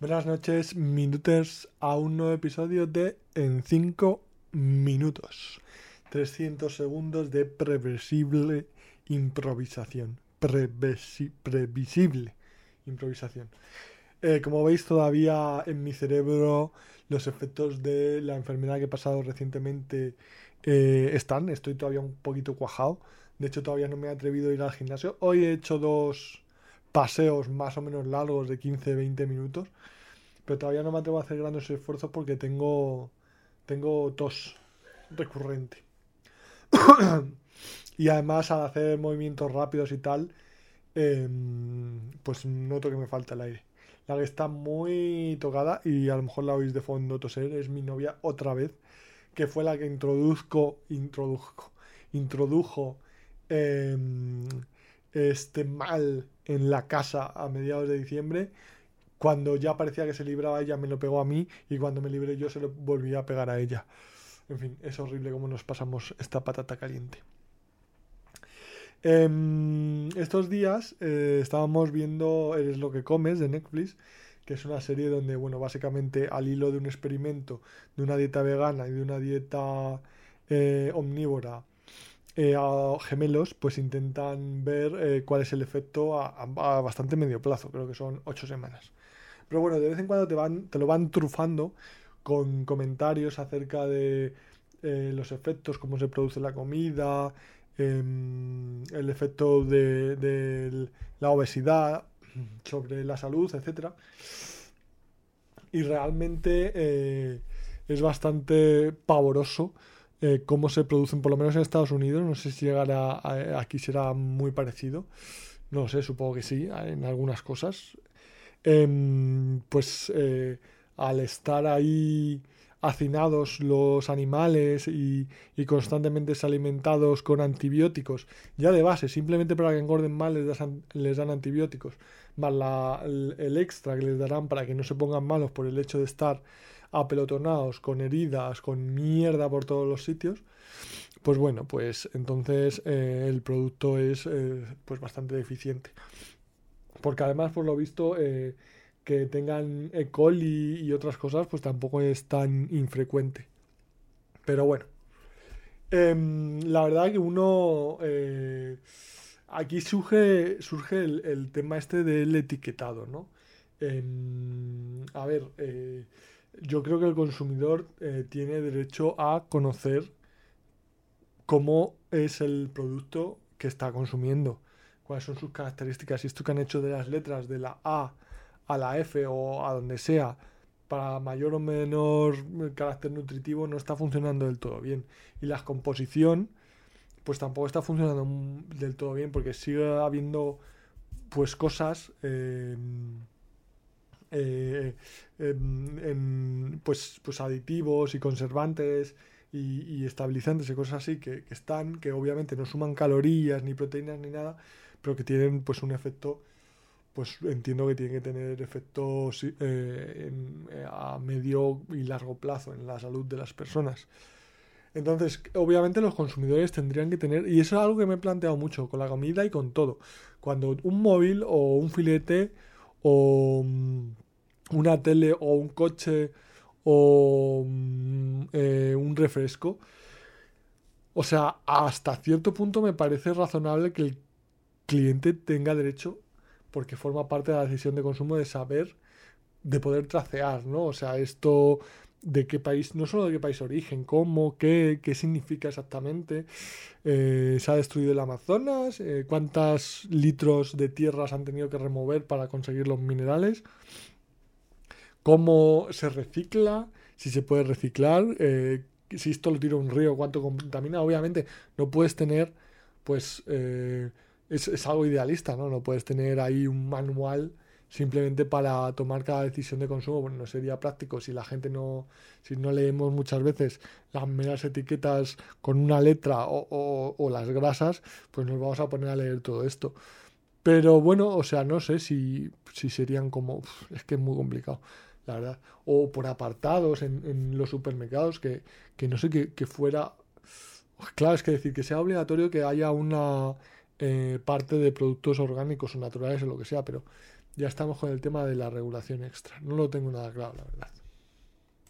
Buenas noches, minuters, a un nuevo episodio de En 5 minutos. 300 segundos de previsible improvisación. previsible improvisación. Eh, como veis, todavía en mi cerebro los efectos de la enfermedad que he pasado recientemente eh, están. Estoy todavía un poquito cuajado. De hecho, todavía no me he atrevido a ir al gimnasio. Hoy he hecho dos paseos más o menos largos de 15-20 minutos. Pero todavía no me atrevo a hacer grandes esfuerzos porque tengo, tengo tos recurrente. y además al hacer movimientos rápidos y tal, em, pues noto que me falta el aire. La que está muy tocada y a lo mejor la oís de fondo toser es mi novia otra vez, que fue la que introduzco, introduzco, introdujo em, este mal en la casa a mediados de diciembre. Cuando ya parecía que se libraba ella, me lo pegó a mí y cuando me libré yo se lo volví a pegar a ella. En fin, es horrible cómo nos pasamos esta patata caliente. Em, estos días eh, estábamos viendo Eres lo que comes de Netflix, que es una serie donde, bueno, básicamente al hilo de un experimento de una dieta vegana y de una dieta eh, omnívora eh, a gemelos, pues intentan ver eh, cuál es el efecto a, bastante medio plazo, creo que son ocho semanas. Pero bueno, de vez en cuando te, van, te lo van trufando con comentarios acerca de eh, los efectos, cómo se produce la comida, em, el efecto de, de, la obesidad sobre la salud, etc. Y realmente es bastante pavoroso eh, cómo se producen, por lo menos en Estados Unidos. No sé si llegará aquí será muy parecido. No sé, supongo que sí, en algunas cosas. Em, pues eh, al estar ahí hacinados los animales y, constantemente alimentados con antibióticos, ya de base, simplemente para que engorden mal les, dan antibióticos, más el, extra que les darán para que no se pongan malos por el hecho de estar apelotonados, con heridas, con mierda por todos los sitios, pues bueno, pues entonces eh, el producto es eh, pues bastante deficiente. Porque además, por lo visto, eh, que tengan E. coli y otras cosas, pues tampoco es tan infrecuente. Pero bueno, em, la verdad que uno... aquí surge, surge el, tema este del etiquetado, ¿no? Em, a ver, yo creo que el consumidor eh, tiene derecho a conocer cómo es el producto que está consumiendo, cuáles son sus características. Y esto que han hecho de las letras de la A a la F o a donde sea, para mayor o menor carácter nutritivo, no está funcionando del todo bien. Y la composición, pues tampoco está funcionando del todo bien, porque sigue habiendo pues cosas. Eh, eh, em, pues, pues aditivos y conservantes y, estabilizantes y cosas así que, están, que obviamente no suman calorías ni proteínas ni nada, pero que tienen pues un efecto, pues entiendo que tienen que tener efectos eh, eh, a medio y largo plazo en la salud de las personas. Entonces, obviamente los consumidores tendrían que tener, y eso es algo que me he planteado mucho con la comida y con todo. Cuando un móvil o un filete o mm, una tele o un coche o mm, eh, un refresco. O sea, hasta cierto punto me parece razonable que el cliente tenga derecho, porque forma parte de la decisión de consumo, de saber, de poder tracear, ¿no? O sea, esto de qué país, no solo de qué país origen, cómo, qué, qué significa exactamente, eh, se ha destruido el Amazonas, eh, cuántos litros de tierras han tenido que remover para conseguir los minerales, cómo se recicla, si se puede reciclar, eh, si esto lo tira un río, cuánto contamina, obviamente no puedes tener, pues, es, es, algo idealista, ¿no? No puedes tener ahí un manual simplemente para tomar cada decisión de consumo, bueno, no sería práctico si la gente no, si no leemos muchas veces las meras etiquetas con una letra o, o, las grasas, pues nos vamos a poner a leer todo esto. Pero bueno, o sea, no sé si, si serían como, es que es muy complicado, la verdad. O por apartados en, los supermercados, que, que no sé, que, fuera, claro, es que decir, que sea obligatorio que haya una eh, parte de productos orgánicos o naturales o lo que sea, pero ya estamos con el tema de la regulación extra. No lo tengo nada claro, la verdad.